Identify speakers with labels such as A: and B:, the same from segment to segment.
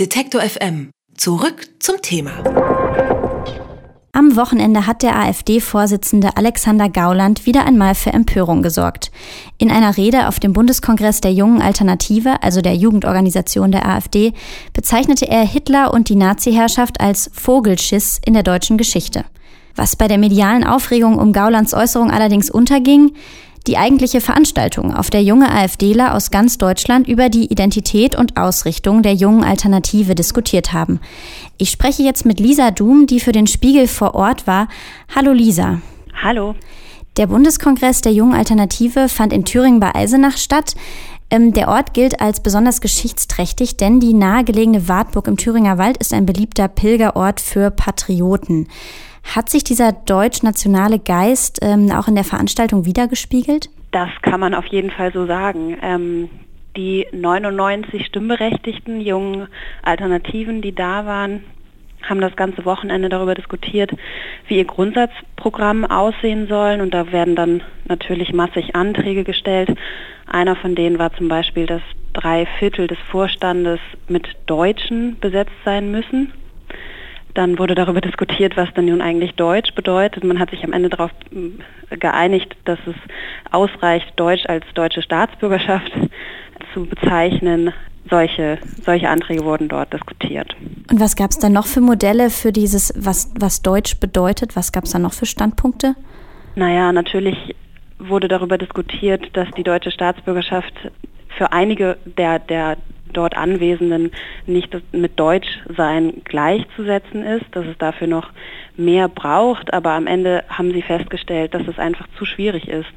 A: Detektor FM. Zurück zum Thema.
B: Am Wochenende hat der AfD-Vorsitzende Alexander Gauland wieder einmal für Empörung gesorgt. In einer Rede auf dem Bundeskongress der Jungen Alternative, also der Jugendorganisation der AfD, bezeichnete er Hitler und die Nazi-Herrschaft als Vogelschiss in der deutschen Geschichte. Was bei der medialen Aufregung um Gaulands Äußerung allerdings unterging, die eigentliche Veranstaltung, auf der junge AfDler aus ganz Deutschland über die Identität und Ausrichtung der jungen Alternative diskutiert haben. Ich spreche jetzt mit Lisa Doom, die für den Spiegel vor Ort war. Hallo Lisa.
C: Hallo.
B: Der Bundeskongress der jungen Alternative fand in Thüringen bei Eisenach statt. Ähm, der Ort gilt als besonders geschichtsträchtig, denn die nahegelegene Wartburg im Thüringer Wald ist ein beliebter Pilgerort für Patrioten. Hat sich dieser deutsch-nationale Geist ähm, auch in der Veranstaltung wiedergespiegelt?
C: Das kann man auf jeden Fall so sagen. Ähm, die 99 stimmberechtigten jungen Alternativen, die da waren, haben das ganze Wochenende darüber diskutiert, wie ihr Grundsatzprogramm aussehen soll. Und da werden dann natürlich massig Anträge gestellt. Einer von denen war zum Beispiel, dass drei Viertel des Vorstandes mit Deutschen besetzt sein müssen. Dann wurde darüber diskutiert, was denn nun eigentlich Deutsch bedeutet. Man hat sich am Ende darauf hm, geeinigt, dass es ausreicht, Deutsch als deutsche Staatsbürgerschaft zu bezeichnen. Solche, solche Anträge wurden dort diskutiert.
B: Und was gab es da noch für Modelle für dieses, was, was Deutsch bedeutet? Was gab es da noch für Standpunkte?
C: Naja, natürlich wurde darüber diskutiert, dass die deutsche Staatsbürgerschaft für einige der, der dort Anwesenden nicht mit Deutschsein gleichzusetzen ist, dass es dafür noch mehr braucht, aber am Ende haben sie festgestellt, dass es einfach zu schwierig ist,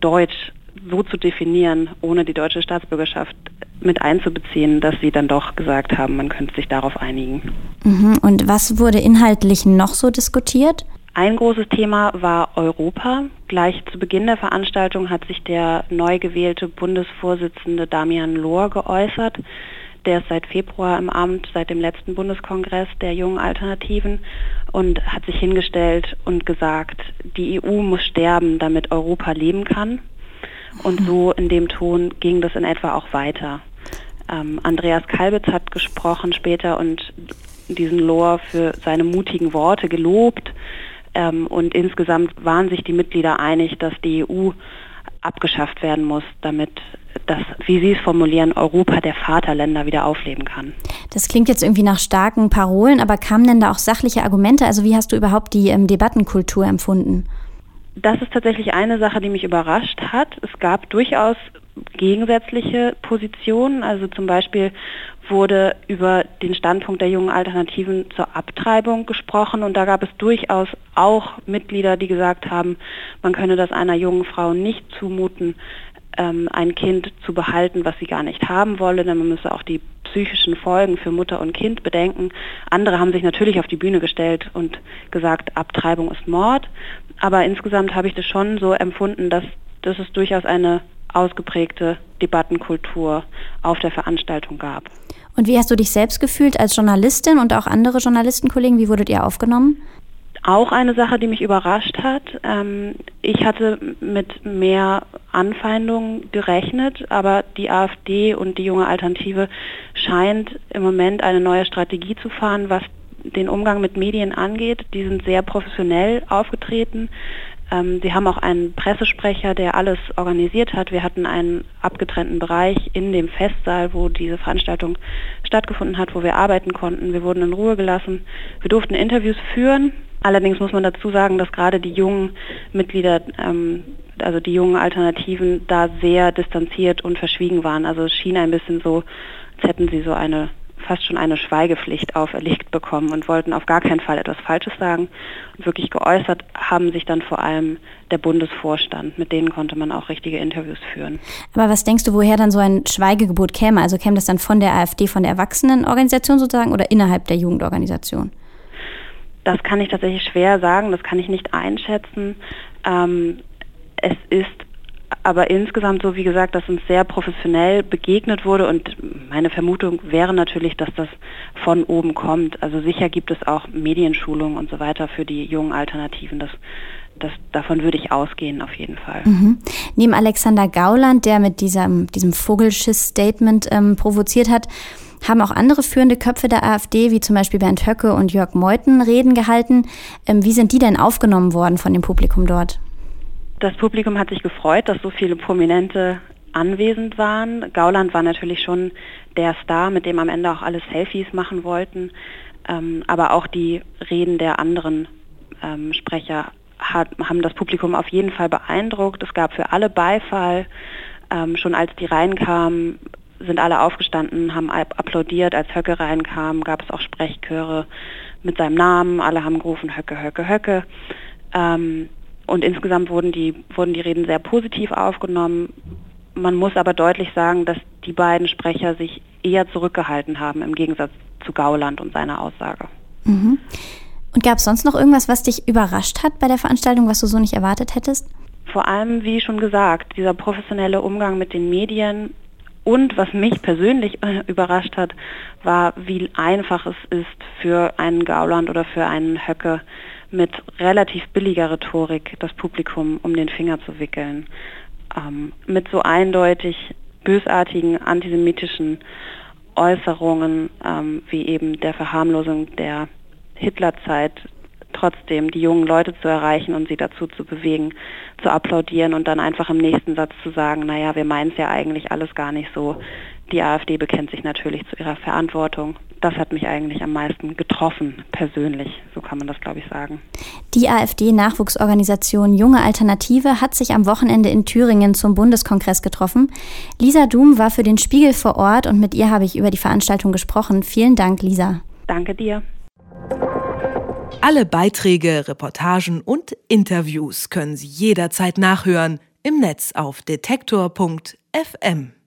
C: Deutsch so zu definieren, ohne die deutsche Staatsbürgerschaft mit einzubeziehen, dass sie dann doch gesagt haben, man könnte sich darauf einigen.
B: Mhm. Und was wurde inhaltlich noch so diskutiert?
C: Ein großes Thema war Europa. Gleich zu Beginn der Veranstaltung hat sich der neu gewählte Bundesvorsitzende Damian Lohr geäußert. Der ist seit Februar im Amt, seit dem letzten Bundeskongress der jungen Alternativen und hat sich hingestellt und gesagt, die EU muss sterben, damit Europa leben kann. Und so in dem Ton ging das in etwa auch weiter. Ähm, Andreas Kalbitz hat gesprochen später und diesen Lohr für seine mutigen Worte gelobt. Ähm, und insgesamt waren sich die Mitglieder einig, dass die EU abgeschafft werden muss, damit das, wie Sie es formulieren, Europa der Vaterländer wieder aufleben kann.
B: Das klingt jetzt irgendwie nach starken Parolen, aber kamen denn da auch sachliche Argumente? Also wie hast du überhaupt die ähm, Debattenkultur empfunden?
C: Das ist tatsächlich eine Sache, die mich überrascht hat. Es gab durchaus gegensätzliche Positionen. Also zum Beispiel wurde über den Standpunkt der jungen Alternativen zur Abtreibung gesprochen und da gab es durchaus auch Mitglieder, die gesagt haben, man könne das einer jungen Frau nicht zumuten, ähm, ein Kind zu behalten, was sie gar nicht haben wolle, denn man müsse auch die psychischen Folgen für Mutter und Kind bedenken. Andere haben sich natürlich auf die Bühne gestellt und gesagt, Abtreibung ist Mord. Aber insgesamt habe ich das schon so empfunden, dass, dass es durchaus eine ausgeprägte Debattenkultur auf der Veranstaltung gab.
B: Und wie hast du dich selbst gefühlt als Journalistin und auch andere Journalistenkollegen? Wie wurdet ihr aufgenommen?
C: Auch eine Sache, die mich überrascht hat. Ähm, ich hatte mit mehr Anfeindungen gerechnet, aber die AfD und die junge Alternative scheint im Moment eine neue Strategie zu fahren, was den Umgang mit Medien angeht. Die sind sehr professionell aufgetreten. Ähm, sie haben auch einen Pressesprecher, der alles organisiert hat. Wir hatten einen abgetrennten Bereich in dem Festsaal, wo diese Veranstaltung stattgefunden hat, wo wir arbeiten konnten. Wir wurden in Ruhe gelassen. Wir durften Interviews führen. Allerdings muss man dazu sagen, dass gerade die jungen Mitglieder, ähm, also die jungen Alternativen, da sehr distanziert und verschwiegen waren. Also es schien ein bisschen so, als hätten sie so eine fast schon eine Schweigepflicht auferlegt bekommen und wollten auf gar keinen Fall etwas Falsches sagen. Und wirklich geäußert haben sich dann vor allem der Bundesvorstand. Mit denen konnte man auch richtige Interviews führen.
B: Aber was denkst du, woher dann so ein Schweigegebot käme? Also käme das dann von der AfD, von der Erwachsenenorganisation sozusagen oder innerhalb der Jugendorganisation?
C: Das kann ich tatsächlich schwer sagen, das kann ich nicht einschätzen. Ähm, es ist aber insgesamt so, wie gesagt, dass uns sehr professionell begegnet wurde und meine Vermutung wäre natürlich, dass das von oben kommt. Also sicher gibt es auch Medienschulungen und so weiter für die jungen Alternativen. Das, das, davon würde ich ausgehen, auf jeden Fall.
B: Mhm. Neben Alexander Gauland, der mit diesem, diesem Vogelschiss-Statement ähm, provoziert hat, haben auch andere führende Köpfe der AfD, wie zum Beispiel Bernd Höcke und Jörg Meuthen, Reden gehalten. Ähm, wie sind die denn aufgenommen worden von dem Publikum dort?
C: Das Publikum hat sich gefreut, dass so viele Prominente anwesend waren. Gauland war natürlich schon der Star, mit dem am Ende auch alle Selfies machen wollten. Ähm, aber auch die Reden der anderen ähm, Sprecher hat, haben das Publikum auf jeden Fall beeindruckt. Es gab für alle Beifall. Ähm, schon als die reinkamen, sind alle aufgestanden, haben applaudiert. Als Höcke reinkam, gab es auch Sprechchöre mit seinem Namen. Alle haben gerufen Höcke, Höcke, Höcke. Ähm, und insgesamt wurden die, wurden die Reden sehr positiv aufgenommen. Man muss aber deutlich sagen, dass die beiden Sprecher sich eher zurückgehalten haben im Gegensatz zu Gauland und seiner Aussage.
B: Mhm. Und gab es sonst noch irgendwas, was dich überrascht hat bei der Veranstaltung, was du so nicht erwartet hättest?
C: Vor allem, wie schon gesagt, dieser professionelle Umgang mit den Medien und was mich persönlich überrascht hat, war, wie einfach es ist für einen Gauland oder für einen Höcke mit relativ billiger Rhetorik das Publikum um den Finger zu wickeln. Ähm, mit so eindeutig bösartigen antisemitischen Äußerungen ähm, wie eben der Verharmlosung der Hitlerzeit trotzdem die jungen Leute zu erreichen und sie dazu zu bewegen, zu applaudieren und dann einfach im nächsten Satz zu sagen, naja, wir meinen es ja eigentlich alles gar nicht so. Die AfD bekennt sich natürlich zu ihrer Verantwortung. Das hat mich eigentlich am meisten getroffen, persönlich, so kann man das, glaube ich, sagen.
B: Die AfD-Nachwuchsorganisation Junge Alternative hat sich am Wochenende in Thüringen zum Bundeskongress getroffen. Lisa Doom war für den Spiegel vor Ort und mit ihr habe ich über die Veranstaltung gesprochen. Vielen Dank, Lisa.
C: Danke dir.
A: Alle Beiträge, Reportagen und Interviews können Sie jederzeit nachhören im Netz auf detektor.fm.